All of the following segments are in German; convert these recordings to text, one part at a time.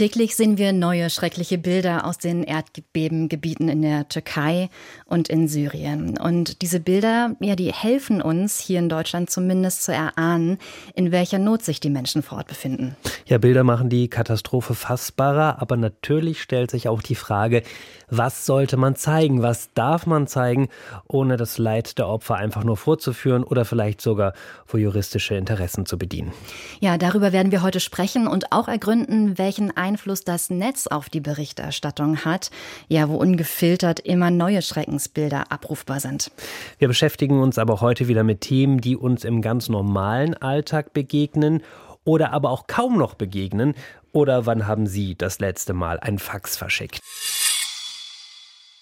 Täglich sehen wir neue schreckliche Bilder aus den Erdbebengebieten in der Türkei und in Syrien. Und diese Bilder, ja, die helfen uns hier in Deutschland zumindest zu erahnen, in welcher Not sich die Menschen vor Ort befinden. Ja, Bilder machen die Katastrophe fassbarer, aber natürlich stellt sich auch die Frage, was sollte man zeigen, was darf man zeigen, ohne das Leid der Opfer einfach nur vorzuführen oder vielleicht sogar vor juristische Interessen zu bedienen. Ja, darüber werden wir heute sprechen und auch ergründen, welchen Einfluss das Netz auf die Berichterstattung hat, ja, wo ungefiltert immer neue Schreckensbilder abrufbar sind. Wir beschäftigen uns aber heute wieder mit Themen, die uns im ganz normalen Alltag begegnen oder aber auch kaum noch begegnen. Oder wann haben Sie das letzte Mal ein Fax verschickt?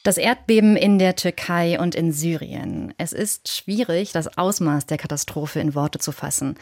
Das Erdbeben in der Türkei und in Syrien. Es ist schwierig, das Ausmaß der Katastrophe in Worte zu fassen.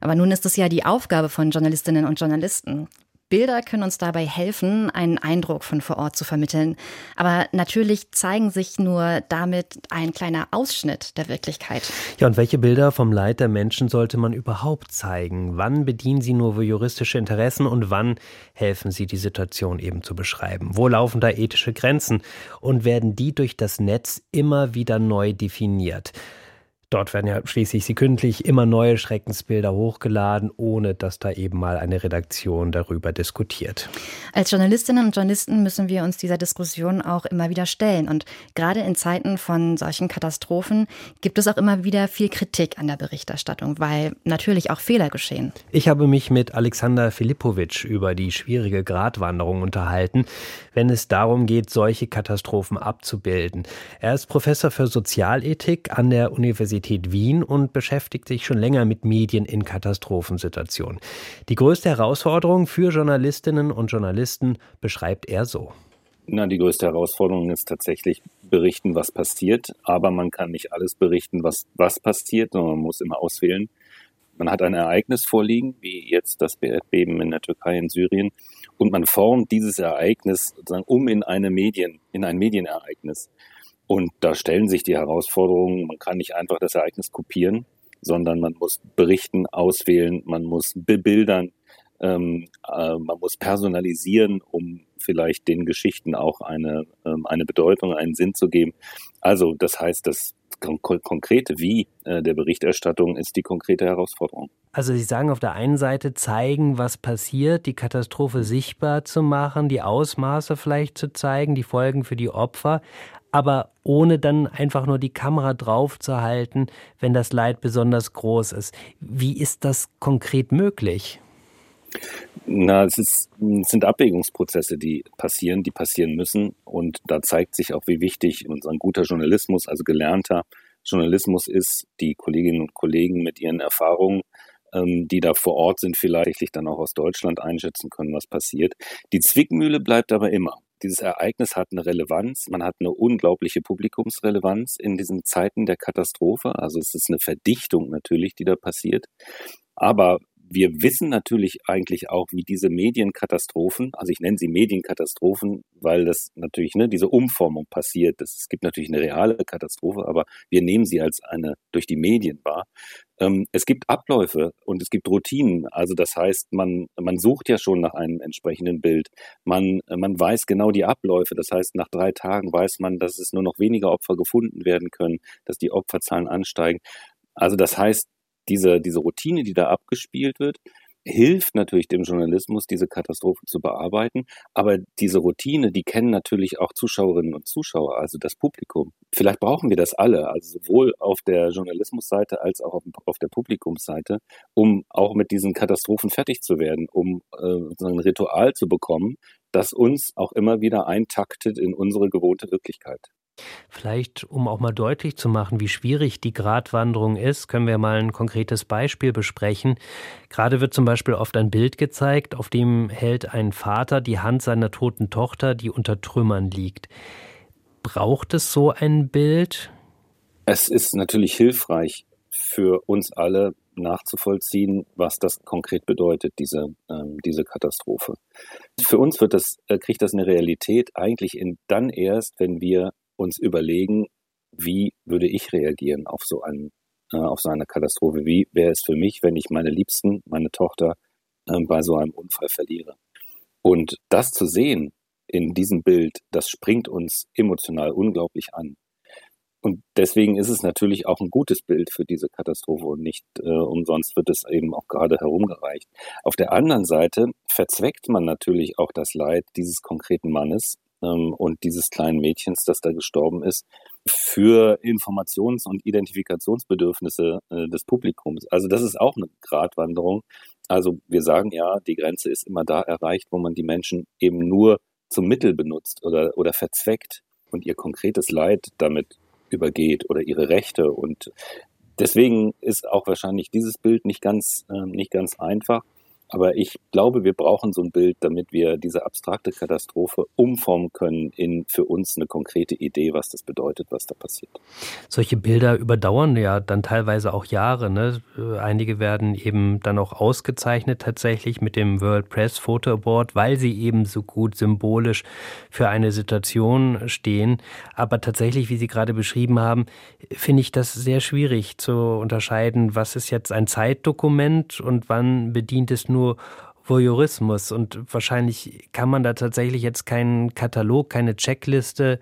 Aber nun ist es ja die Aufgabe von Journalistinnen und Journalisten. Bilder können uns dabei helfen, einen Eindruck von vor Ort zu vermitteln. Aber natürlich zeigen sich nur damit ein kleiner Ausschnitt der Wirklichkeit. Ja, und welche Bilder vom Leid der Menschen sollte man überhaupt zeigen? Wann bedienen sie nur juristische Interessen und wann helfen sie, die Situation eben zu beschreiben? Wo laufen da ethische Grenzen? Und werden die durch das Netz immer wieder neu definiert? Dort werden ja schließlich sekündlich immer neue Schreckensbilder hochgeladen, ohne dass da eben mal eine Redaktion darüber diskutiert. Als Journalistinnen und Journalisten müssen wir uns dieser Diskussion auch immer wieder stellen. Und gerade in Zeiten von solchen Katastrophen gibt es auch immer wieder viel Kritik an der Berichterstattung, weil natürlich auch Fehler geschehen. Ich habe mich mit Alexander Filipowitsch über die schwierige Gratwanderung unterhalten, wenn es darum geht, solche Katastrophen abzubilden. Er ist Professor für Sozialethik an der Universität Universität Wien und beschäftigt sich schon länger mit Medien in Katastrophensituationen. Die größte Herausforderung für Journalistinnen und Journalisten beschreibt er so. Na, die größte Herausforderung ist tatsächlich berichten, was passiert. Aber man kann nicht alles berichten, was, was passiert, sondern man muss immer auswählen. Man hat ein Ereignis vorliegen, wie jetzt das Erdbeben in der Türkei, in Syrien, und man formt dieses Ereignis sozusagen um in eine Medien, in ein Medienereignis. Und da stellen sich die Herausforderungen, man kann nicht einfach das Ereignis kopieren, sondern man muss berichten, auswählen, man muss bebildern, ähm, äh, man muss personalisieren, um vielleicht den Geschichten auch eine, ähm, eine Bedeutung, einen Sinn zu geben. Also das heißt, das konkrete Wie äh, der Berichterstattung ist die konkrete Herausforderung. Also Sie sagen auf der einen Seite zeigen, was passiert, die Katastrophe sichtbar zu machen, die Ausmaße vielleicht zu zeigen, die Folgen für die Opfer aber ohne dann einfach nur die Kamera drauf zu halten, wenn das Leid besonders groß ist. Wie ist das konkret möglich? Na, es, ist, es sind Abwägungsprozesse, die passieren, die passieren müssen. Und da zeigt sich auch, wie wichtig unser guter Journalismus, also gelernter Journalismus ist, die Kolleginnen und Kollegen mit ihren Erfahrungen, ähm, die da vor Ort sind, vielleicht dann auch aus Deutschland einschätzen können, was passiert. Die Zwickmühle bleibt aber immer dieses Ereignis hat eine Relevanz. Man hat eine unglaubliche Publikumsrelevanz in diesen Zeiten der Katastrophe. Also es ist eine Verdichtung natürlich, die da passiert. Aber wir wissen natürlich eigentlich auch, wie diese Medienkatastrophen, also ich nenne sie Medienkatastrophen, weil das natürlich ne, diese Umformung passiert. Das, es gibt natürlich eine reale Katastrophe, aber wir nehmen sie als eine durch die Medien wahr. Ähm, es gibt Abläufe und es gibt Routinen. Also das heißt, man, man sucht ja schon nach einem entsprechenden Bild. Man, man weiß genau die Abläufe. Das heißt, nach drei Tagen weiß man, dass es nur noch weniger Opfer gefunden werden können, dass die Opferzahlen ansteigen. Also das heißt, diese, diese Routine, die da abgespielt wird, hilft natürlich dem Journalismus, diese Katastrophe zu bearbeiten. Aber diese Routine, die kennen natürlich auch Zuschauerinnen und Zuschauer, also das Publikum. Vielleicht brauchen wir das alle, also sowohl auf der Journalismusseite als auch auf, der Publikumsseite, um auch mit diesen Katastrophen fertig zu werden, um äh, ein Ritual zu bekommen, das uns auch immer wieder eintaktet in unsere gewohnte Wirklichkeit. Vielleicht, um auch mal deutlich zu machen, wie schwierig die Gratwanderung ist, können wir mal ein konkretes Beispiel besprechen. Gerade wird zum Beispiel oft ein Bild gezeigt, auf dem hält ein Vater die Hand seiner toten Tochter, die unter Trümmern liegt. Braucht es so ein Bild? Es ist natürlich hilfreich für uns alle nachzuvollziehen, was das konkret bedeutet, diese, ähm, diese Katastrophe. Für uns wird das, äh, kriegt das eine Realität eigentlich in, dann erst, wenn wir uns überlegen, wie würde ich reagieren auf so, einen, äh, auf so eine Katastrophe? Wie wäre es für mich, wenn ich meine Liebsten, meine Tochter äh, bei so einem Unfall verliere? Und das zu sehen in diesem Bild, das springt uns emotional unglaublich an. Und deswegen ist es natürlich auch ein gutes Bild für diese Katastrophe und nicht äh, umsonst wird es eben auch gerade herumgereicht. Auf der anderen Seite verzweckt man natürlich auch das Leid dieses konkreten Mannes ähm, und dieses kleinen Mädchens, das da gestorben ist, für Informations- und Identifikationsbedürfnisse äh, des Publikums. Also das ist auch eine Gratwanderung. Also wir sagen ja, die Grenze ist immer da erreicht, wo man die Menschen eben nur zum Mittel benutzt oder, oder verzweckt und ihr konkretes Leid damit übergeht oder ihre Rechte. Und deswegen ist auch wahrscheinlich dieses Bild nicht ganz, äh, nicht ganz einfach. Aber ich glaube, wir brauchen so ein Bild, damit wir diese abstrakte Katastrophe umformen können in für uns eine konkrete Idee, was das bedeutet, was da passiert. Solche Bilder überdauern ja dann teilweise auch Jahre. Ne? Einige werden eben dann auch ausgezeichnet tatsächlich mit dem World Press Photo Award, weil sie eben so gut symbolisch für eine Situation stehen. Aber tatsächlich, wie Sie gerade beschrieben haben, finde ich das sehr schwierig zu unterscheiden, was ist jetzt ein Zeitdokument und wann bedient es nur nur Voyeurismus und wahrscheinlich kann man da tatsächlich jetzt keinen Katalog, keine Checkliste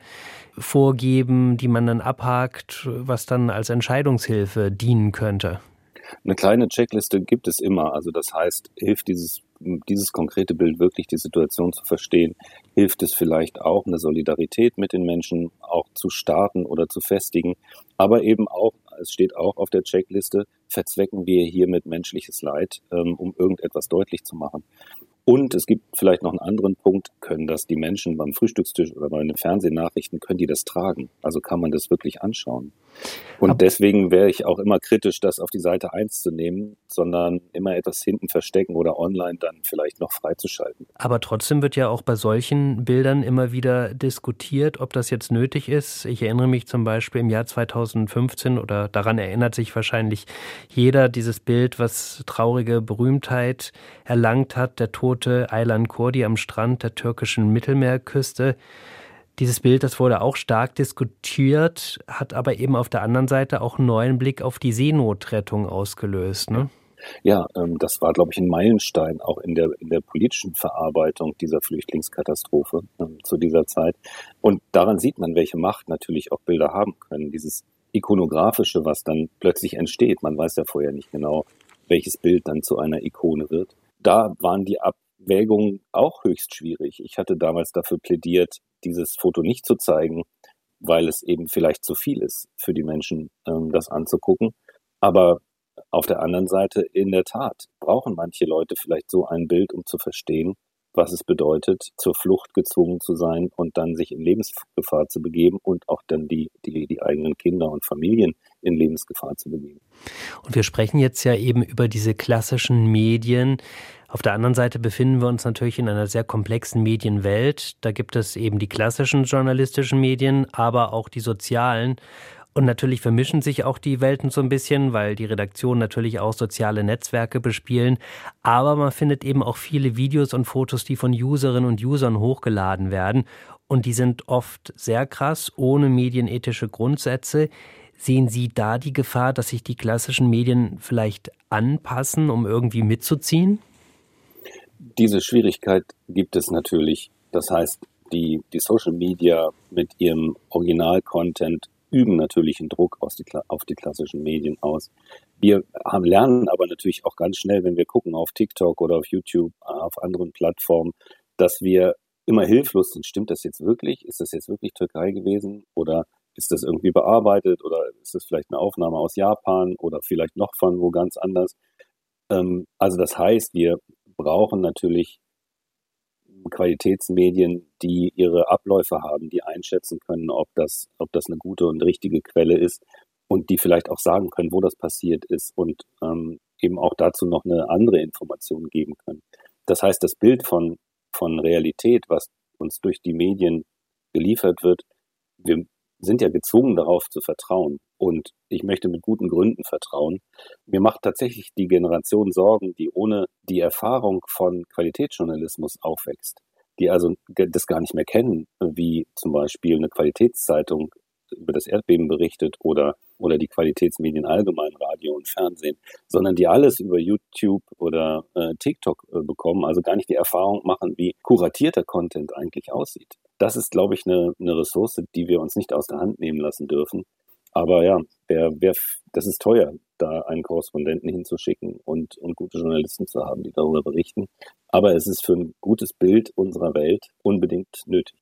vorgeben, die man dann abhakt, was dann als Entscheidungshilfe dienen könnte. Eine kleine Checkliste gibt es immer. Also das heißt, hilft dieses, dieses konkrete Bild wirklich die Situation zu verstehen? Hilft es vielleicht auch, eine Solidarität mit den Menschen auch zu starten oder zu festigen? Aber eben auch es steht auch auf der Checkliste, verzwecken wir hiermit menschliches Leid, ähm, um irgendetwas deutlich zu machen. Und es gibt vielleicht noch einen anderen Punkt, können das die Menschen beim Frühstückstisch oder bei den Fernsehnachrichten, können die das tragen? Also kann man das wirklich anschauen? Und Aber deswegen wäre ich auch immer kritisch, das auf die Seite 1 zu nehmen, sondern immer etwas hinten verstecken oder online dann vielleicht noch freizuschalten. Aber trotzdem wird ja auch bei solchen Bildern immer wieder diskutiert, ob das jetzt nötig ist. Ich erinnere mich zum Beispiel im Jahr 2015 oder daran erinnert sich wahrscheinlich jeder dieses Bild, was traurige Berühmtheit erlangt hat, der tote Aylan Kurdi am Strand der türkischen Mittelmeerküste. Dieses Bild, das wurde auch stark diskutiert, hat aber eben auf der anderen Seite auch einen neuen Blick auf die Seenotrettung ausgelöst. Ne? Ja, ähm, das war, glaube ich, ein Meilenstein auch in der, in der politischen Verarbeitung dieser Flüchtlingskatastrophe ähm, zu dieser Zeit. Und daran sieht man, welche Macht natürlich auch Bilder haben können. Dieses ikonografische, was dann plötzlich entsteht. Man weiß ja vorher nicht genau, welches Bild dann zu einer Ikone wird. Da waren die Abwägungen auch höchst schwierig. Ich hatte damals dafür plädiert, dieses Foto nicht zu zeigen, weil es eben vielleicht zu viel ist für die Menschen, ähm, das anzugucken. Aber auf der anderen Seite, in der Tat, brauchen manche Leute vielleicht so ein Bild, um zu verstehen, was es bedeutet, zur Flucht gezwungen zu sein und dann sich in Lebensgefahr zu begeben und auch dann die, die, die eigenen Kinder und Familien in Lebensgefahr zu begeben. Und wir sprechen jetzt ja eben über diese klassischen Medien. Auf der anderen Seite befinden wir uns natürlich in einer sehr komplexen Medienwelt. Da gibt es eben die klassischen journalistischen Medien, aber auch die sozialen. Und natürlich vermischen sich auch die Welten so ein bisschen, weil die Redaktionen natürlich auch soziale Netzwerke bespielen. Aber man findet eben auch viele Videos und Fotos, die von Userinnen und Usern hochgeladen werden. Und die sind oft sehr krass, ohne medienethische Grundsätze. Sehen Sie da die Gefahr, dass sich die klassischen Medien vielleicht anpassen, um irgendwie mitzuziehen? Diese Schwierigkeit gibt es natürlich. Das heißt, die, die Social Media mit ihrem Original-Content üben natürlich einen Druck die, auf die klassischen Medien aus. Wir haben, lernen aber natürlich auch ganz schnell, wenn wir gucken auf TikTok oder auf YouTube, auf anderen Plattformen, dass wir immer hilflos sind. Stimmt das jetzt wirklich? Ist das jetzt wirklich Türkei gewesen? Oder ist das irgendwie bearbeitet? Oder ist das vielleicht eine Aufnahme aus Japan oder vielleicht noch von wo ganz anders? Ähm, also das heißt, wir brauchen natürlich Qualitätsmedien, die ihre Abläufe haben, die einschätzen können, ob das, ob das eine gute und richtige Quelle ist und die vielleicht auch sagen können, wo das passiert ist und ähm, eben auch dazu noch eine andere Information geben können. Das heißt, das Bild von, von Realität, was uns durch die Medien geliefert wird, wir sind ja gezwungen darauf zu vertrauen. Und ich möchte mit guten Gründen vertrauen. Mir macht tatsächlich die Generation Sorgen, die ohne die Erfahrung von Qualitätsjournalismus aufwächst, die also das gar nicht mehr kennen, wie zum Beispiel eine Qualitätszeitung über das Erdbeben berichtet oder, oder die Qualitätsmedien allgemein, Radio und Fernsehen, sondern die alles über YouTube oder äh, TikTok äh, bekommen, also gar nicht die Erfahrung machen, wie kuratierter Content eigentlich aussieht. Das ist, glaube ich, eine, eine Ressource, die wir uns nicht aus der Hand nehmen lassen dürfen. Aber ja, wer, wer, das ist teuer, da einen Korrespondenten hinzuschicken und, und gute Journalisten zu haben, die darüber berichten. Aber es ist für ein gutes Bild unserer Welt unbedingt nötig.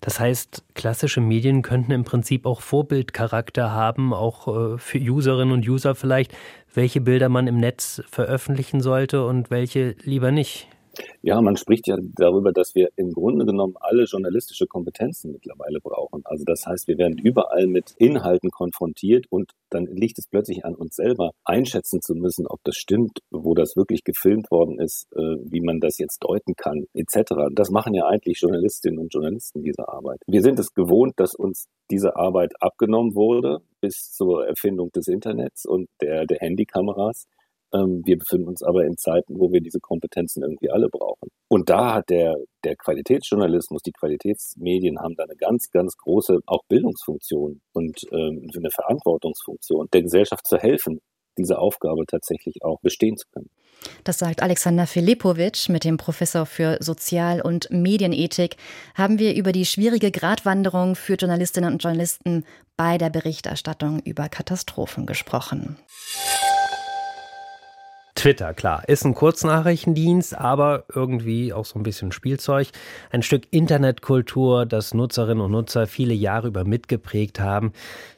Das heißt, klassische Medien könnten im Prinzip auch Vorbildcharakter haben, auch äh, für Userinnen und User vielleicht, welche Bilder man im Netz veröffentlichen sollte und welche lieber nicht. Ja, man spricht ja darüber, dass wir im Grunde genommen alle journalistische Kompetenzen mittlerweile brauchen. Also das heißt, wir werden überall mit Inhalten konfrontiert und dann liegt es plötzlich an uns selber, einschätzen zu müssen, ob das stimmt, wo das wirklich gefilmt worden ist, äh, wie man das jetzt deuten kann, etc. Das machen ja eigentlich Journalistinnen und Journalisten diese Arbeit. Wir sind es gewohnt, dass uns diese Arbeit abgenommen wurde bis zur Erfindung des Internets und der, der Handykameras. Ähm, wir befinden uns aber in Zeiten, wo wir diese Kompetenzen irgendwie alle brauchen. Und da hat der, der Qualitätsjournalismus, die Qualitätsmedien haben da eine ganz, ganz große auch Bildungsfunktion und ähm, eine Verantwortungsfunktion, der Gesellschaft zu helfen, diese Aufgabe tatsächlich auch bestehen zu können. Das sagt Alexander Filipovic. Mit dem Professor für Sozial- und Medienethik haben wir über die schwierige Gratwanderung für Journalistinnen und Journalisten bei der Berichterstattung über Katastrophen gesprochen. Twitter, klar, ist ein Kurznachrichtendienst, aber irgendwie auch so ein bisschen Spielzeug. Ein Stück Internetkultur, das Nutzerinnen und Nutzer viele Jahre über mitgeprägt haben.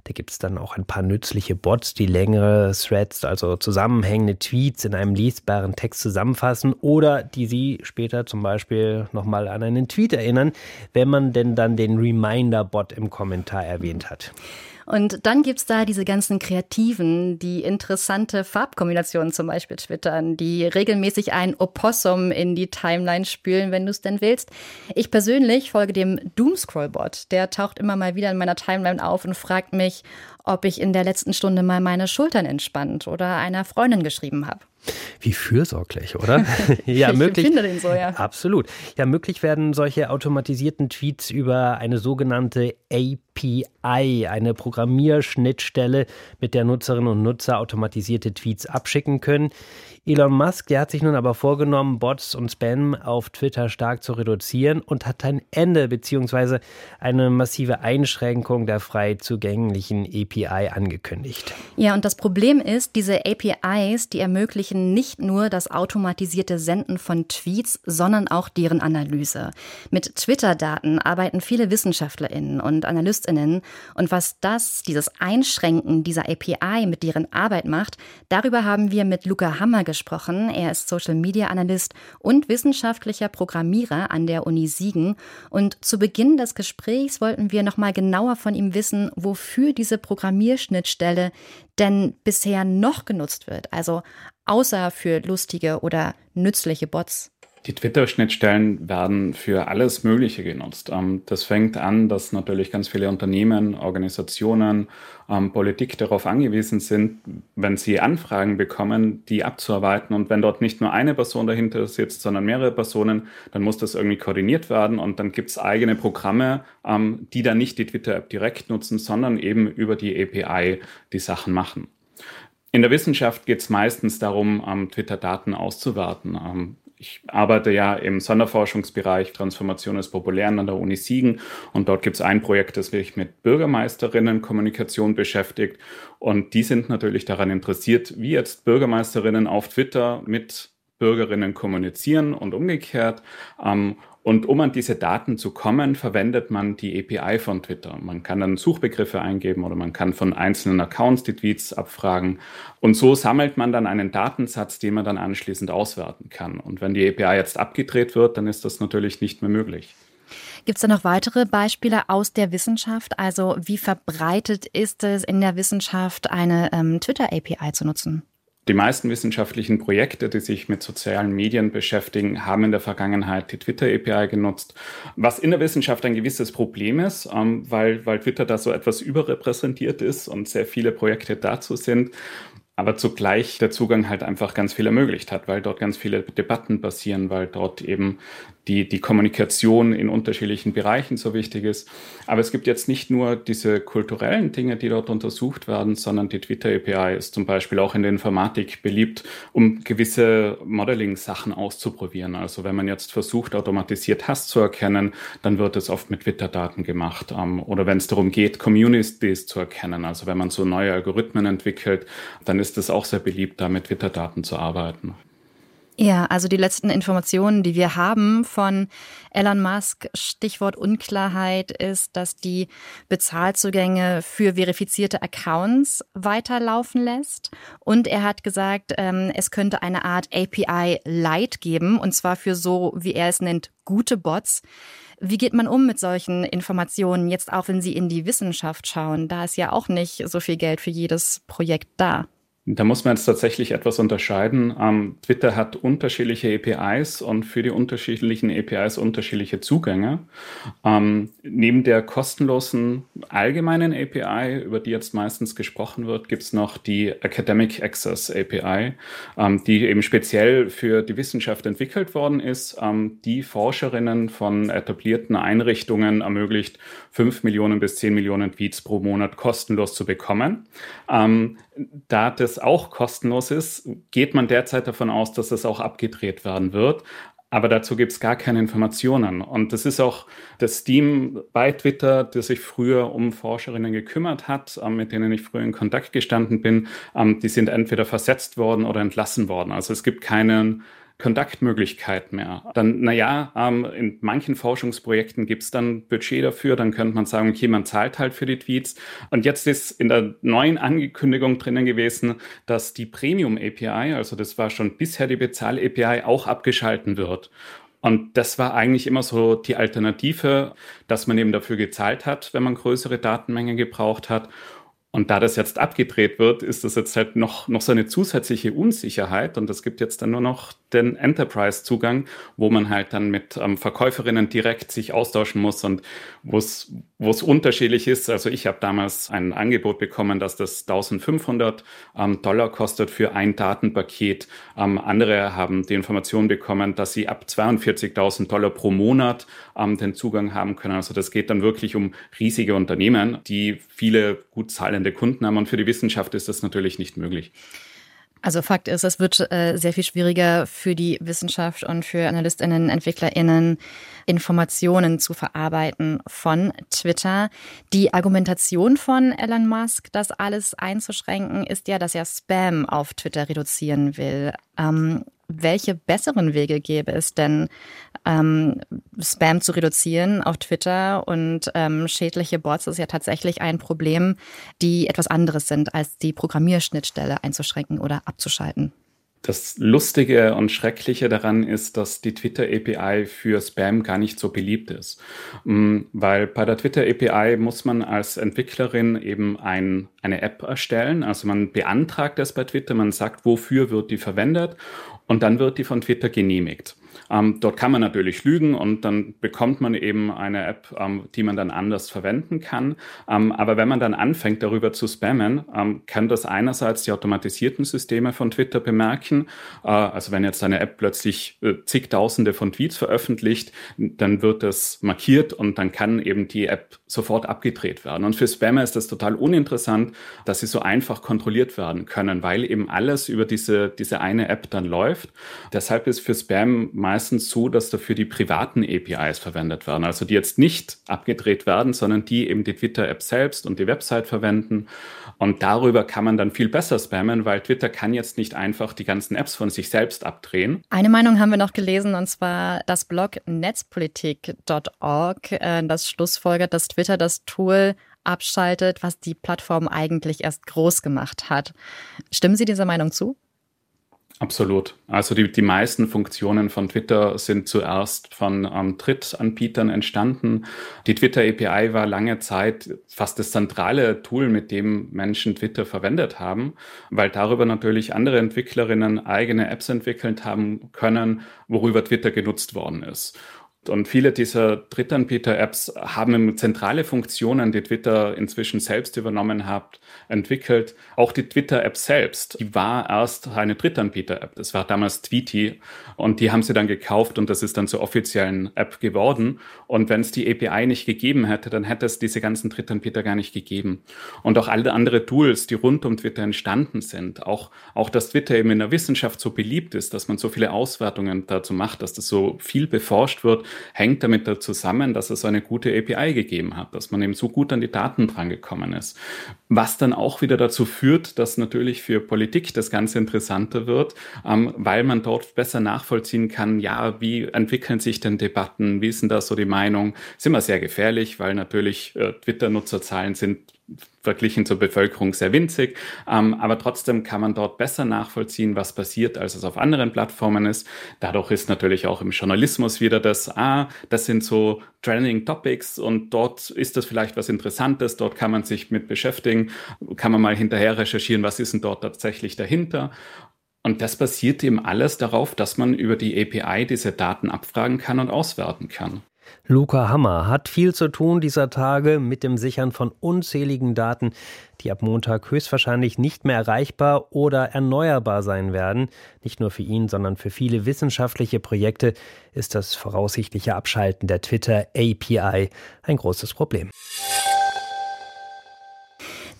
Da gibt es dann auch ein paar nützliche Bots, die längere Threads, also zusammenhängende Tweets in einem lesbaren Text zusammenfassen oder die Sie später zum Beispiel nochmal an einen Tweet erinnern, wenn man denn dann den Reminder-Bot im Kommentar erwähnt hat. Und dann gibt es da diese ganzen Kreativen, die interessante Farbkombinationen zum Beispiel twittern, die regelmäßig ein Opossum in die Timeline spülen, wenn du es denn willst. Ich persönlich folge dem Doomscroll-Bot. Der taucht immer mal wieder in meiner Timeline auf und fragt mich, ob ich in der letzten Stunde mal meine Schultern entspannt oder einer Freundin geschrieben habe. Wie fürsorglich, oder? ja, ich möglich. finde den so, ja. Absolut. Ja, möglich werden solche automatisierten Tweets über eine sogenannte API, eine Programmierschnittstelle, mit der Nutzerinnen und Nutzer automatisierte Tweets abschicken können. Elon Musk, der hat sich nun aber vorgenommen, Bots und Spam auf Twitter stark zu reduzieren und hat ein Ende bzw. eine massive Einschränkung der frei zugänglichen API angekündigt. Ja, und das Problem ist, diese APIs, die ermöglichen nicht nur das automatisierte Senden von Tweets, sondern auch deren Analyse. Mit Twitter-Daten arbeiten viele WissenschaftlerInnen und AnalystInnen und was das, dieses Einschränken dieser API mit deren Arbeit macht, darüber haben wir mit Luca Hammer gesprochen gesprochen. Er ist Social Media Analyst und wissenschaftlicher Programmierer an der Uni Siegen. Und zu Beginn des Gesprächs wollten wir noch mal genauer von ihm wissen, wofür diese Programmierschnittstelle denn bisher noch genutzt wird. Also außer für lustige oder nützliche Bots. Die Twitter-Schnittstellen werden für alles Mögliche genutzt. Ähm, das fängt an, dass natürlich ganz viele Unternehmen, Organisationen, ähm, Politik darauf angewiesen sind, wenn sie Anfragen bekommen, die abzuarbeiten. Und wenn dort nicht nur eine Person dahinter sitzt, sondern mehrere Personen, dann muss das irgendwie koordiniert werden. Und dann gibt es eigene Programme, ähm, die dann nicht die Twitter-App direkt nutzen, sondern eben über die API die Sachen machen. In der Wissenschaft geht es meistens darum, Twitter-Daten auszuwerten ich arbeite ja im Sonderforschungsbereich Transformation des Populären an der Uni Siegen und dort gibt es ein Projekt, das sich mit Bürgermeisterinnen Kommunikation beschäftigt und die sind natürlich daran interessiert, wie jetzt Bürgermeisterinnen auf Twitter mit Bürgerinnen kommunizieren und umgekehrt. Ähm, und um an diese Daten zu kommen, verwendet man die API von Twitter. Man kann dann Suchbegriffe eingeben oder man kann von einzelnen Accounts die Tweets abfragen. Und so sammelt man dann einen Datensatz, den man dann anschließend auswerten kann. Und wenn die API jetzt abgedreht wird, dann ist das natürlich nicht mehr möglich. Gibt es da noch weitere Beispiele aus der Wissenschaft? Also wie verbreitet ist es in der Wissenschaft, eine ähm, Twitter-API zu nutzen? Die meisten wissenschaftlichen Projekte, die sich mit sozialen Medien beschäftigen, haben in der Vergangenheit die Twitter-API genutzt, was in der Wissenschaft ein gewisses Problem ist, ähm, weil, weil Twitter da so etwas überrepräsentiert ist und sehr viele Projekte dazu sind aber zugleich der Zugang halt einfach ganz viel ermöglicht hat, weil dort ganz viele Debatten passieren, weil dort eben die, die Kommunikation in unterschiedlichen Bereichen so wichtig ist. Aber es gibt jetzt nicht nur diese kulturellen Dinge, die dort untersucht werden, sondern die Twitter API ist zum Beispiel auch in der Informatik beliebt, um gewisse Modeling-Sachen auszuprobieren. Also wenn man jetzt versucht, automatisiert Hass zu erkennen, dann wird es oft mit Twitter-Daten gemacht. Ähm, oder wenn es darum geht, Communities zu erkennen, also wenn man so neue Algorithmen entwickelt, dann ist es auch sehr beliebt, da mit Twitter-Daten zu arbeiten. Ja, also die letzten Informationen, die wir haben von Elon Musk, Stichwort Unklarheit, ist, dass die Bezahlzugänge für verifizierte Accounts weiterlaufen lässt. Und er hat gesagt, ähm, es könnte eine Art API Light geben, und zwar für so, wie er es nennt, gute Bots. Wie geht man um mit solchen Informationen, jetzt auch wenn Sie in die Wissenschaft schauen? Da ist ja auch nicht so viel Geld für jedes Projekt da. Da muss man jetzt tatsächlich etwas unterscheiden. Ähm, Twitter hat unterschiedliche APIs und für die unterschiedlichen APIs unterschiedliche Zugänge. Ähm, neben der kostenlosen allgemeinen API, über die jetzt meistens gesprochen wird, gibt es noch die Academic Access API, ähm, die eben speziell für die Wissenschaft entwickelt worden ist, ähm, die Forscherinnen von etablierten Einrichtungen ermöglicht, 5 Millionen bis 10 Millionen Tweets pro Monat kostenlos zu bekommen. Ähm, da das auch kostenlos ist, geht man derzeit davon aus, dass das auch abgedreht werden wird. Aber dazu gibt es gar keine Informationen. Und das ist auch das Team bei Twitter, das sich früher um Forscherinnen gekümmert hat, ähm, mit denen ich früher in Kontakt gestanden bin. Ähm, die sind entweder versetzt worden oder entlassen worden. Also es gibt keinen Kontaktmöglichkeit mehr. Dann, naja, ähm, in manchen Forschungsprojekten gibt es dann Budget dafür, dann könnte man sagen, okay, man zahlt halt für die Tweets. Und jetzt ist in der neuen Ankündigung drinnen gewesen, dass die Premium API, also das war schon bisher die Bezahl-API, auch abgeschalten wird. Und das war eigentlich immer so die Alternative, dass man eben dafür gezahlt hat, wenn man größere Datenmengen gebraucht hat. Und da das jetzt abgedreht wird, ist das jetzt halt noch, noch so eine zusätzliche Unsicherheit. Und es gibt jetzt dann nur noch den Enterprise-Zugang, wo man halt dann mit ähm, Verkäuferinnen direkt sich austauschen muss und wo es unterschiedlich ist. Also ich habe damals ein Angebot bekommen, dass das 1500 ähm, Dollar kostet für ein Datenpaket. Ähm, andere haben die Information bekommen, dass sie ab 42.000 Dollar pro Monat ähm, den Zugang haben können. Also das geht dann wirklich um riesige Unternehmen, die viele gut zahlende Kunden haben. Und für die Wissenschaft ist das natürlich nicht möglich. Also Fakt ist, es wird äh, sehr viel schwieriger für die Wissenschaft und für Analystinnen, Entwicklerinnen, Informationen zu verarbeiten von Twitter. Die Argumentation von Elon Musk, das alles einzuschränken, ist ja, dass er Spam auf Twitter reduzieren will. Ähm, welche besseren Wege gäbe es denn, ähm, Spam zu reduzieren auf Twitter und ähm, schädliche Bots ist ja tatsächlich ein Problem, die etwas anderes sind, als die Programmierschnittstelle einzuschränken oder abzuschalten. Das Lustige und Schreckliche daran ist, dass die Twitter API für Spam gar nicht so beliebt ist. Mm, weil bei der Twitter API muss man als Entwicklerin eben ein, eine App erstellen. Also man beantragt das bei Twitter, man sagt, wofür wird die verwendet und dann wird die von Twitter genehmigt. Ähm, dort kann man natürlich lügen und dann bekommt man eben eine App, ähm, die man dann anders verwenden kann. Ähm, aber wenn man dann anfängt, darüber zu spammen, ähm, kann das einerseits die automatisierten Systeme von Twitter bemerken. Äh, also wenn jetzt eine App plötzlich äh, zigtausende von Tweets veröffentlicht, dann wird das markiert und dann kann eben die App sofort abgedreht werden. Und für Spammer ist das total uninteressant, dass sie so einfach kontrolliert werden können, weil eben alles über diese, diese eine App dann läuft. Deshalb ist für Spam meistens so, dass dafür die privaten APIs verwendet werden. Also die jetzt nicht abgedreht werden, sondern die eben die Twitter-App selbst und die Website verwenden. Und darüber kann man dann viel besser spammen, weil Twitter kann jetzt nicht einfach die ganzen Apps von sich selbst abdrehen. Eine Meinung haben wir noch gelesen, und zwar das Blog netzpolitik.org, äh, das schlussfolgert, dass Twitter das Tool abschaltet, was die Plattform eigentlich erst groß gemacht hat. Stimmen Sie dieser Meinung zu? Absolut. Also die, die meisten Funktionen von Twitter sind zuerst von ähm, Drittanbietern entstanden. Die Twitter API war lange Zeit fast das zentrale Tool, mit dem Menschen Twitter verwendet haben, weil darüber natürlich andere Entwicklerinnen eigene Apps entwickelt haben können, worüber Twitter genutzt worden ist. Und viele dieser Drittanbieter-Apps haben zentrale Funktionen, die Twitter inzwischen selbst übernommen hat, entwickelt. Auch die Twitter-App selbst, die war erst eine Drittanbieter-App. Das war damals Tweety und die haben sie dann gekauft und das ist dann zur offiziellen App geworden. Und wenn es die API nicht gegeben hätte, dann hätte es diese ganzen Drittanbieter gar nicht gegeben. Und auch alle andere Tools, die rund um Twitter entstanden sind, auch, auch dass Twitter eben in der Wissenschaft so beliebt ist, dass man so viele Auswertungen dazu macht, dass das so viel beforscht wird, hängt damit zusammen, dass es so eine gute API gegeben hat, dass man eben so gut an die Daten drangekommen ist. Was dann auch wieder dazu führt, dass natürlich für Politik das Ganze interessanter wird, ähm, weil man dort besser nachvollziehen kann, ja, wie entwickeln sich denn Debatten, wie ist denn da so die Meinung? Ist immer sehr gefährlich, weil natürlich äh, Twitter-Nutzerzahlen sind verglichen zur Bevölkerung sehr winzig. Ähm, aber trotzdem kann man dort besser nachvollziehen, was passiert, als es auf anderen Plattformen ist. Dadurch ist natürlich auch im Journalismus wieder das, ah, das sind so Trending Topics und dort ist das vielleicht was Interessantes, dort kann man sich mit beschäftigen, kann man mal hinterher recherchieren, was ist denn dort tatsächlich dahinter. Und das basiert eben alles darauf, dass man über die API diese Daten abfragen kann und auswerten kann. Luca Hammer hat viel zu tun dieser Tage mit dem Sichern von unzähligen Daten, die ab Montag höchstwahrscheinlich nicht mehr erreichbar oder erneuerbar sein werden. Nicht nur für ihn, sondern für viele wissenschaftliche Projekte ist das voraussichtliche Abschalten der Twitter API ein großes Problem.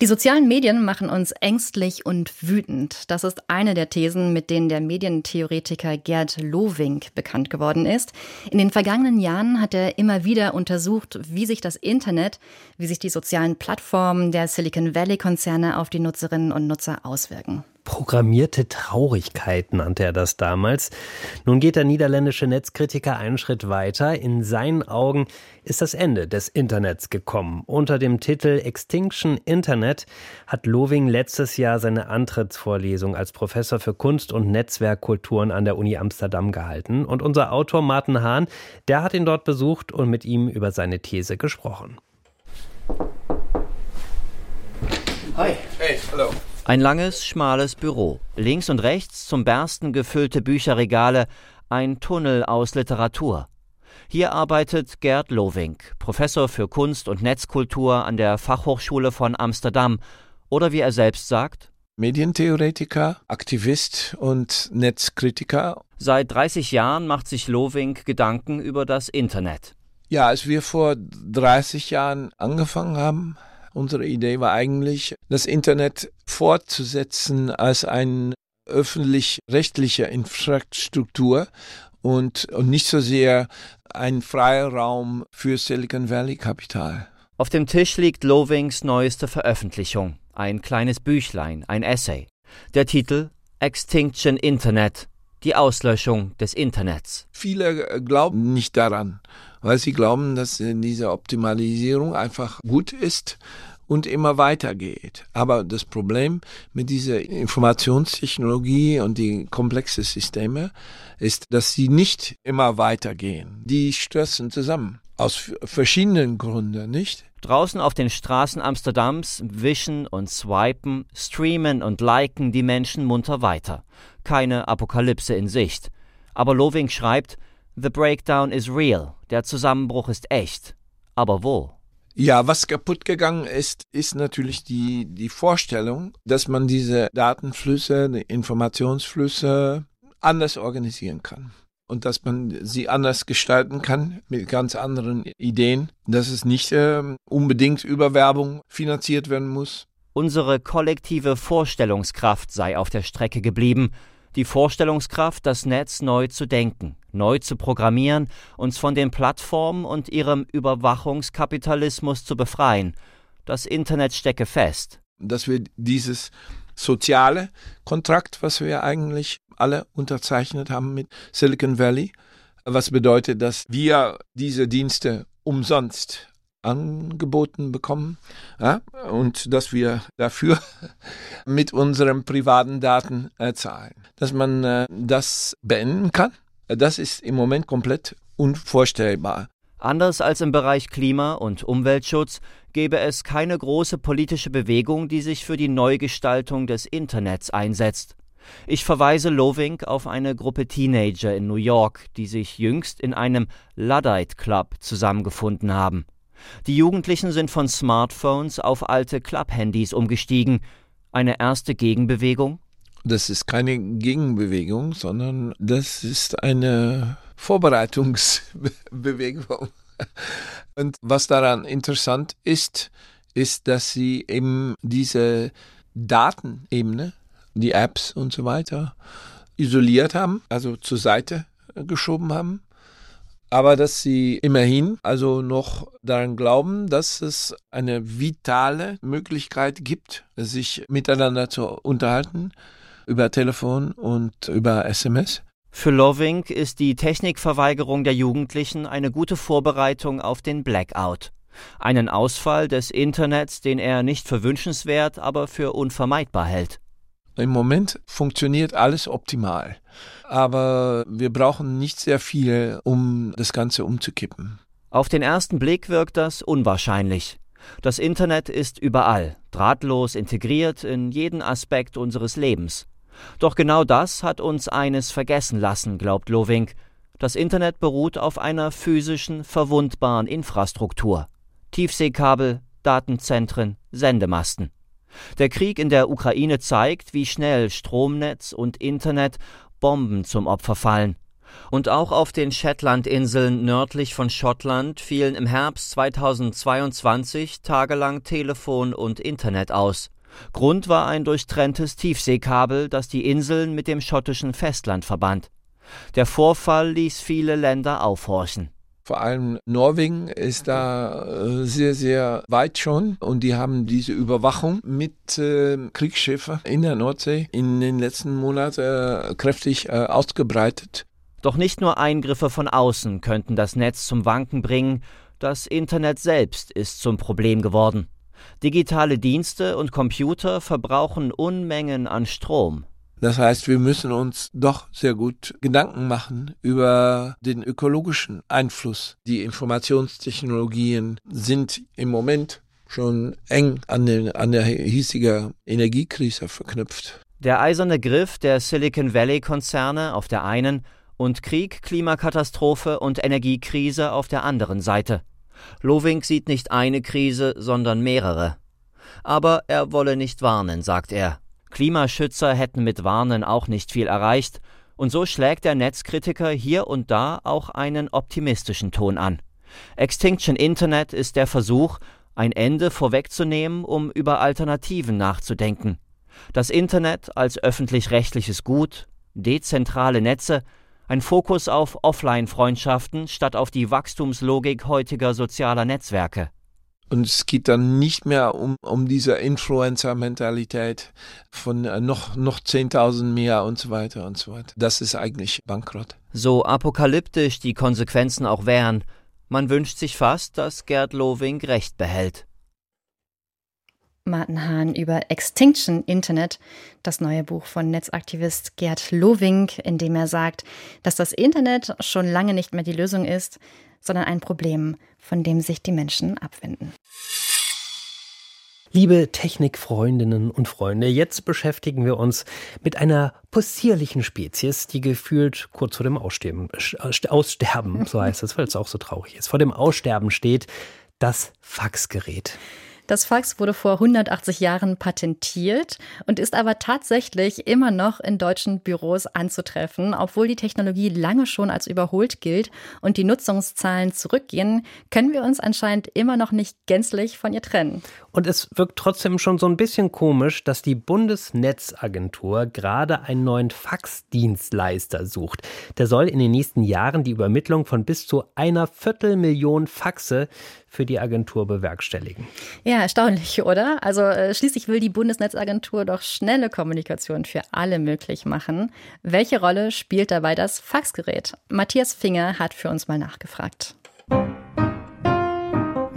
Die sozialen Medien machen uns ängstlich und wütend. Das ist eine der Thesen, mit denen der Medientheoretiker Gerd Lowink bekannt geworden ist. In den vergangenen Jahren hat er immer wieder untersucht, wie sich das Internet, wie sich die sozialen Plattformen der Silicon Valley Konzerne auf die Nutzerinnen und Nutzer auswirken. Programmierte Traurigkeit nannte er das damals. Nun geht der niederländische Netzkritiker einen Schritt weiter. In seinen Augen ist das Ende des Internets gekommen. Unter dem Titel Extinction Internet hat Loving letztes Jahr seine Antrittsvorlesung als Professor für Kunst und Netzwerkkulturen an der Uni Amsterdam gehalten. Und unser Autor Martin Hahn, der hat ihn dort besucht und mit ihm über seine These gesprochen. Hi. Hey, hallo. Ein langes, schmales Büro. Links und rechts zum Bersten gefüllte Bücherregale, ein Tunnel aus Literatur. Hier arbeitet Gerd Lovink, Professor für Kunst und Netzkultur an der Fachhochschule von Amsterdam oder wie er selbst sagt, Medientheoretiker, Aktivist und Netzkritiker. Seit 30 Jahren macht sich Lovink Gedanken über das Internet. Ja, als wir vor 30 Jahren angefangen haben, Unsere Idee war eigentlich, das Internet fortzusetzen als eine öffentlich-rechtliche Infrastruktur und, und nicht so sehr ein freier Raum für Silicon Valley Kapital. Auf dem Tisch liegt Lovings neueste Veröffentlichung, ein kleines Büchlein, ein Essay. Der Titel Extinction Internet, die Auslöschung des Internets. Viele glauben nicht daran, weil sie glauben, dass diese Optimalisierung einfach gut ist und immer weitergeht. Aber das Problem mit dieser Informationstechnologie und die komplexen Systeme ist, dass sie nicht immer weitergehen. Die stürzen zusammen. Aus verschiedenen Gründen, nicht? Draußen auf den Straßen Amsterdams wischen und swipen, streamen und liken die Menschen munter weiter. Keine Apokalypse in Sicht. Aber Loving schreibt, The breakdown is real, der Zusammenbruch ist echt. Aber wo? Ja, was kaputt gegangen ist, ist natürlich die, die Vorstellung, dass man diese Datenflüsse, die Informationsflüsse anders organisieren kann. Und dass man sie anders gestalten kann mit ganz anderen Ideen, dass es nicht äh, unbedingt über Werbung finanziert werden muss. Unsere kollektive Vorstellungskraft sei auf der Strecke geblieben, die Vorstellungskraft, das Netz neu zu denken, neu zu programmieren, uns von den Plattformen und ihrem Überwachungskapitalismus zu befreien. Das Internet stecke fest. Dass wir dieses soziale Kontrakt, was wir eigentlich alle unterzeichnet haben mit Silicon Valley, was bedeutet, dass wir diese Dienste umsonst angeboten bekommen ja, und dass wir dafür mit unseren privaten Daten äh, zahlen. Dass man äh, das beenden kann, das ist im Moment komplett unvorstellbar. Anders als im Bereich Klima- und Umweltschutz gäbe es keine große politische Bewegung, die sich für die Neugestaltung des Internets einsetzt. Ich verweise Loving auf eine Gruppe Teenager in New York, die sich jüngst in einem Luddite Club zusammengefunden haben. Die Jugendlichen sind von Smartphones auf alte Club-Handys umgestiegen. Eine erste Gegenbewegung? Das ist keine Gegenbewegung, sondern das ist eine Vorbereitungsbewegung. Und was daran interessant ist, ist, dass sie eben diese Datenebene, die Apps und so weiter, isoliert haben, also zur Seite geschoben haben aber dass sie immerhin also noch daran glauben, dass es eine vitale Möglichkeit gibt, sich miteinander zu unterhalten über Telefon und über SMS. Für Loving ist die Technikverweigerung der Jugendlichen eine gute Vorbereitung auf den Blackout. Einen Ausfall des Internets, den er nicht für wünschenswert, aber für unvermeidbar hält. Im Moment funktioniert alles optimal. Aber wir brauchen nicht sehr viel, um das Ganze umzukippen. Auf den ersten Blick wirkt das unwahrscheinlich. Das Internet ist überall, drahtlos integriert in jeden Aspekt unseres Lebens. Doch genau das hat uns eines vergessen lassen, glaubt Loving. Das Internet beruht auf einer physischen, verwundbaren Infrastruktur. Tiefseekabel, Datenzentren, Sendemasten. Der Krieg in der Ukraine zeigt, wie schnell Stromnetz und Internet Bomben zum Opfer fallen. Und auch auf den Shetlandinseln nördlich von Schottland fielen im Herbst 2022 tagelang Telefon und Internet aus. Grund war ein durchtrenntes Tiefseekabel, das die Inseln mit dem schottischen Festland verband. Der Vorfall ließ viele Länder aufhorchen. Vor allem Norwegen ist da äh, sehr, sehr weit schon und die haben diese Überwachung mit äh, Kriegsschiffen in der Nordsee in den letzten Monaten äh, kräftig äh, ausgebreitet. Doch nicht nur Eingriffe von außen könnten das Netz zum Wanken bringen, das Internet selbst ist zum Problem geworden. Digitale Dienste und Computer verbrauchen Unmengen an Strom. Das heißt, wir müssen uns doch sehr gut Gedanken machen über den ökologischen Einfluss. Die Informationstechnologien sind im Moment schon eng an, den, an der hiesigen Energiekrise verknüpft. Der eiserne Griff der Silicon Valley-Konzerne auf der einen und Krieg, Klimakatastrophe und Energiekrise auf der anderen Seite. Loving sieht nicht eine Krise, sondern mehrere. Aber er wolle nicht warnen, sagt er. Klimaschützer hätten mit Warnen auch nicht viel erreicht, und so schlägt der Netzkritiker hier und da auch einen optimistischen Ton an. Extinction Internet ist der Versuch, ein Ende vorwegzunehmen, um über Alternativen nachzudenken. Das Internet als öffentlich-rechtliches Gut, dezentrale Netze, ein Fokus auf Offline-Freundschaften statt auf die Wachstumslogik heutiger sozialer Netzwerke. Und es geht dann nicht mehr um, um diese Influencer-Mentalität von äh, noch, noch 10.000 mehr und so weiter und so weiter. Das ist eigentlich bankrott. So apokalyptisch die Konsequenzen auch wären, man wünscht sich fast, dass Gerd Loving recht behält. Martin Hahn über Extinction Internet, das neue Buch von Netzaktivist Gerd Loving, in dem er sagt, dass das Internet schon lange nicht mehr die Lösung ist, sondern ein Problem, von dem sich die Menschen abwenden. Liebe Technikfreundinnen und Freunde, jetzt beschäftigen wir uns mit einer possierlichen Spezies, die gefühlt kurz vor dem Aussterben, äh, Aussterben so heißt es, weil es auch so traurig ist, vor dem Aussterben steht, das Faxgerät. Das Fax wurde vor 180 Jahren patentiert und ist aber tatsächlich immer noch in deutschen Büros anzutreffen, obwohl die Technologie lange schon als überholt gilt und die Nutzungszahlen zurückgehen, können wir uns anscheinend immer noch nicht gänzlich von ihr trennen. Und es wirkt trotzdem schon so ein bisschen komisch, dass die Bundesnetzagentur gerade einen neuen Faxdienstleister sucht. Der soll in den nächsten Jahren die Übermittlung von bis zu einer Viertelmillion Faxe für die Agentur bewerkstelligen. Ja, erstaunlich, oder? Also äh, schließlich will die Bundesnetzagentur doch schnelle Kommunikation für alle möglich machen. Welche Rolle spielt dabei das Faxgerät? Matthias Finger hat für uns mal nachgefragt.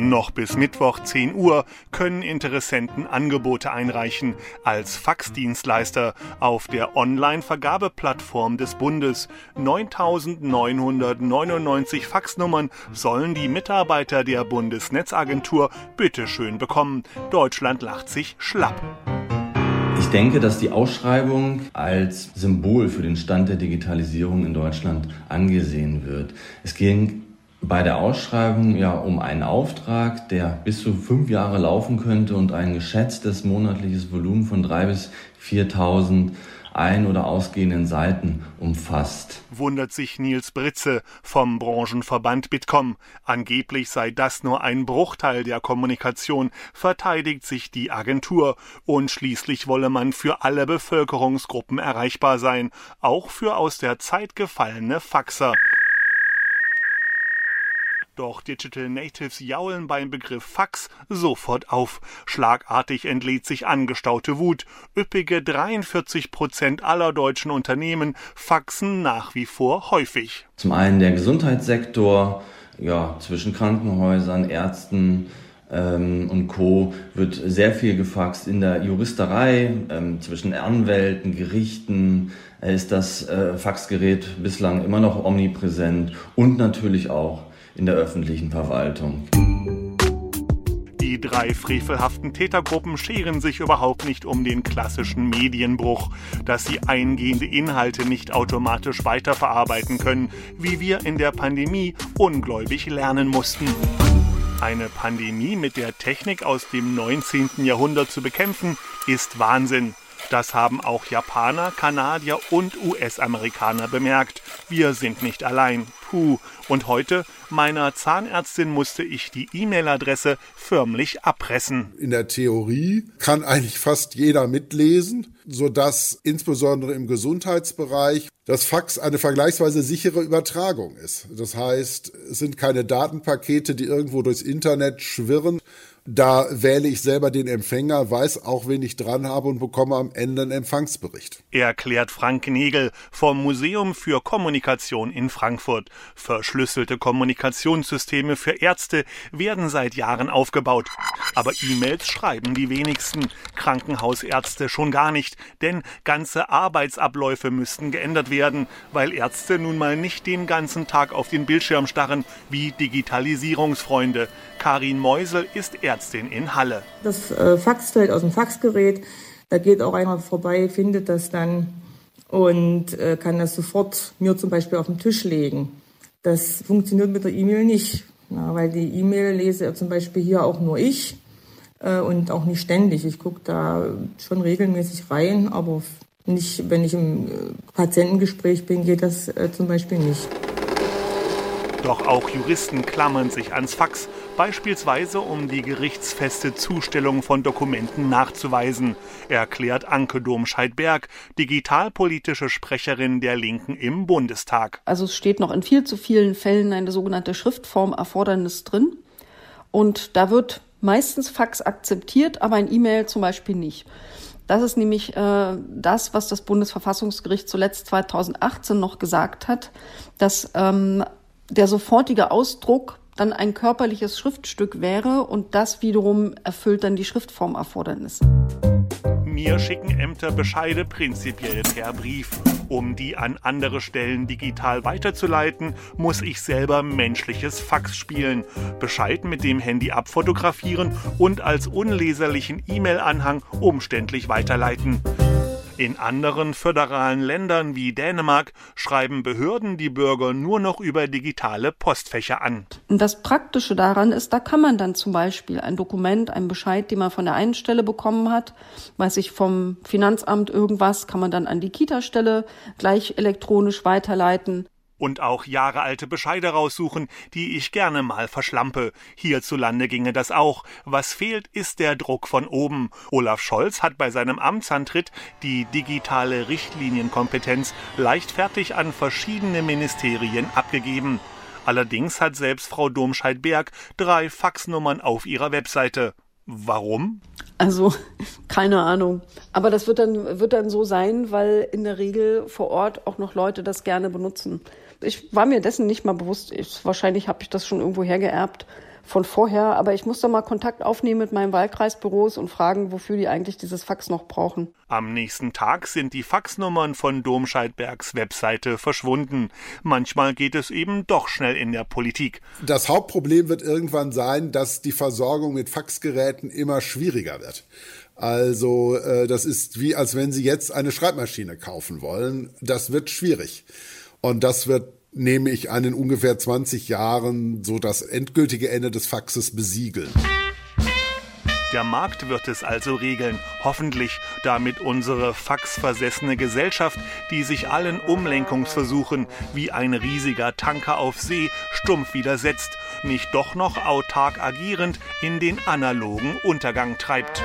Noch bis Mittwoch 10 Uhr können Interessenten Angebote einreichen als Faxdienstleister auf der Online-Vergabeplattform des Bundes. 9999 Faxnummern sollen die Mitarbeiter der Bundesnetzagentur bitteschön bekommen. Deutschland lacht sich schlapp. Ich denke, dass die Ausschreibung als Symbol für den Stand der Digitalisierung in Deutschland angesehen wird. Es ging bei der Ausschreibung ja um einen Auftrag, der bis zu fünf Jahre laufen könnte und ein geschätztes monatliches Volumen von drei bis 4.000 ein- oder ausgehenden Seiten umfasst. Wundert sich Nils Britze vom Branchenverband Bitkom. Angeblich sei das nur ein Bruchteil der Kommunikation, verteidigt sich die Agentur. Und schließlich wolle man für alle Bevölkerungsgruppen erreichbar sein, auch für aus der Zeit gefallene Faxer. Doch Digital Natives jaulen beim Begriff Fax sofort auf. Schlagartig entlädt sich angestaute Wut. Üppige 43 Prozent aller deutschen Unternehmen faxen nach wie vor häufig. Zum einen der Gesundheitssektor, ja, zwischen Krankenhäusern, Ärzten, ähm, und Co. wird sehr viel gefaxt. In der Juristerei, ähm, zwischen Anwälten, Gerichten äh, ist das äh, Faxgerät bislang immer noch omnipräsent und natürlich auch in der öffentlichen Verwaltung. Die drei frevelhaften Tätergruppen scheren sich überhaupt nicht um den klassischen Medienbruch, dass sie eingehende Inhalte nicht automatisch weiterverarbeiten können, wie wir in der Pandemie ungläubig lernen mussten. Eine Pandemie mit der Technik aus dem 19. Jahrhundert zu bekämpfen, ist Wahnsinn. Das haben auch Japaner, Kanadier und US-Amerikaner bemerkt. Wir sind nicht allein. Puh. Und heute, meiner Zahnärztin musste ich die E-Mail-Adresse förmlich abpressen. In der Theorie kann eigentlich fast jeder mitlesen, sodass insbesondere im Gesundheitsbereich das Fax eine vergleichsweise sichere Übertragung ist. Das heißt, es sind keine Datenpakete, die irgendwo durchs Internet schwirren, da wähle ich selber den Empfänger, weiß auch, wen ich dran habe und bekomme am Ende einen Empfangsbericht. Erklärt Frank Negel vom Museum für Kommunikation in Frankfurt. Verschlüsselte Kommunikationssysteme für Ärzte werden seit Jahren aufgebaut. Aber E-Mails schreiben die wenigsten. Krankenhausärzte schon gar nicht, denn ganze Arbeitsabläufe müssten geändert werden, weil Ärzte nun mal nicht den ganzen Tag auf den Bildschirm starren wie Digitalisierungsfreunde. Karin Meusel ist Ärztin in Halle. Das äh, Fax fällt aus dem Faxgerät. Da geht auch einer vorbei, findet das dann und äh, kann das sofort mir zum Beispiel auf den Tisch legen. Das funktioniert mit der E-Mail nicht, weil die E-Mail lese ja zum Beispiel hier auch nur ich äh, und auch nicht ständig. Ich gucke da schon regelmäßig rein, aber nicht, wenn ich im Patientengespräch bin, geht das zum Beispiel nicht. Doch auch Juristen klammern sich ans Fax, beispielsweise um die gerichtsfeste Zustellung von Dokumenten nachzuweisen, erklärt Anke Domscheit-Berg, digitalpolitische Sprecherin der Linken im Bundestag. Also es steht noch in viel zu vielen Fällen eine sogenannte Schriftformerfordernis drin. Und da wird meistens Fax akzeptiert, aber ein E-Mail zum Beispiel nicht. Das ist nämlich äh, das, was das Bundesverfassungsgericht zuletzt 2018 noch gesagt hat, dass ähm, der sofortige Ausdruck dann ein körperliches Schriftstück wäre und das wiederum erfüllt dann die Schriftformerfordernisse. Mir schicken Ämter Bescheide prinzipiell per Brief. Um die an andere Stellen digital weiterzuleiten, muss ich selber menschliches Fax spielen, Bescheid mit dem Handy abfotografieren und als unleserlichen E-Mail-Anhang umständlich weiterleiten. In anderen föderalen Ländern wie Dänemark schreiben Behörden die Bürger nur noch über digitale Postfächer an. Das Praktische daran ist, da kann man dann zum Beispiel ein Dokument, einen Bescheid, den man von der einen Stelle bekommen hat, weiß ich vom Finanzamt irgendwas, kann man dann an die Kita-Stelle gleich elektronisch weiterleiten und auch jahrealte Bescheide raussuchen, die ich gerne mal verschlampe. Hierzulande ginge das auch. Was fehlt, ist der Druck von oben. Olaf Scholz hat bei seinem Amtsantritt die digitale Richtlinienkompetenz leichtfertig an verschiedene Ministerien abgegeben. Allerdings hat selbst Frau Domscheit-Berg drei Faxnummern auf ihrer Webseite. Warum? Also, keine Ahnung. Aber das wird dann, wird dann so sein, weil in der Regel vor Ort auch noch Leute das gerne benutzen. Ich war mir dessen nicht mal bewusst. Ich, wahrscheinlich habe ich das schon irgendwo hergeerbt von vorher, aber ich muss da mal Kontakt aufnehmen mit meinen Wahlkreisbüros und fragen, wofür die eigentlich dieses Fax noch brauchen. Am nächsten Tag sind die Faxnummern von Domscheidbergs Webseite verschwunden. Manchmal geht es eben doch schnell in der Politik. Das Hauptproblem wird irgendwann sein, dass die Versorgung mit Faxgeräten immer schwieriger wird. Also äh, das ist wie, als wenn Sie jetzt eine Schreibmaschine kaufen wollen. Das wird schwierig. Und das wird, nehme ich an, in ungefähr 20 Jahren so das endgültige Ende des Faxes besiegeln. Der Markt wird es also regeln, hoffentlich, damit unsere faxversessene Gesellschaft, die sich allen Umlenkungsversuchen wie ein riesiger Tanker auf See stumpf widersetzt, nicht doch noch autark agierend in den analogen Untergang treibt.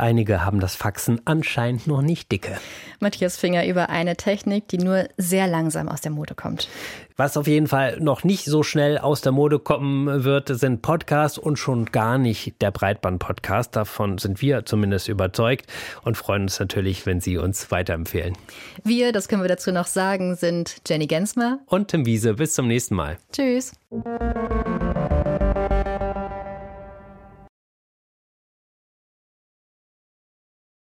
Einige haben das Faxen anscheinend noch nicht dicke. Matthias Finger über eine Technik, die nur sehr langsam aus der Mode kommt. Was auf jeden Fall noch nicht so schnell aus der Mode kommen wird, sind Podcasts und schon gar nicht der Breitband-Podcast. Davon sind wir zumindest überzeugt und freuen uns natürlich, wenn Sie uns weiterempfehlen. Wir, das können wir dazu noch sagen, sind Jenny Gensmer und Tim Wiese. Bis zum nächsten Mal. Tschüss.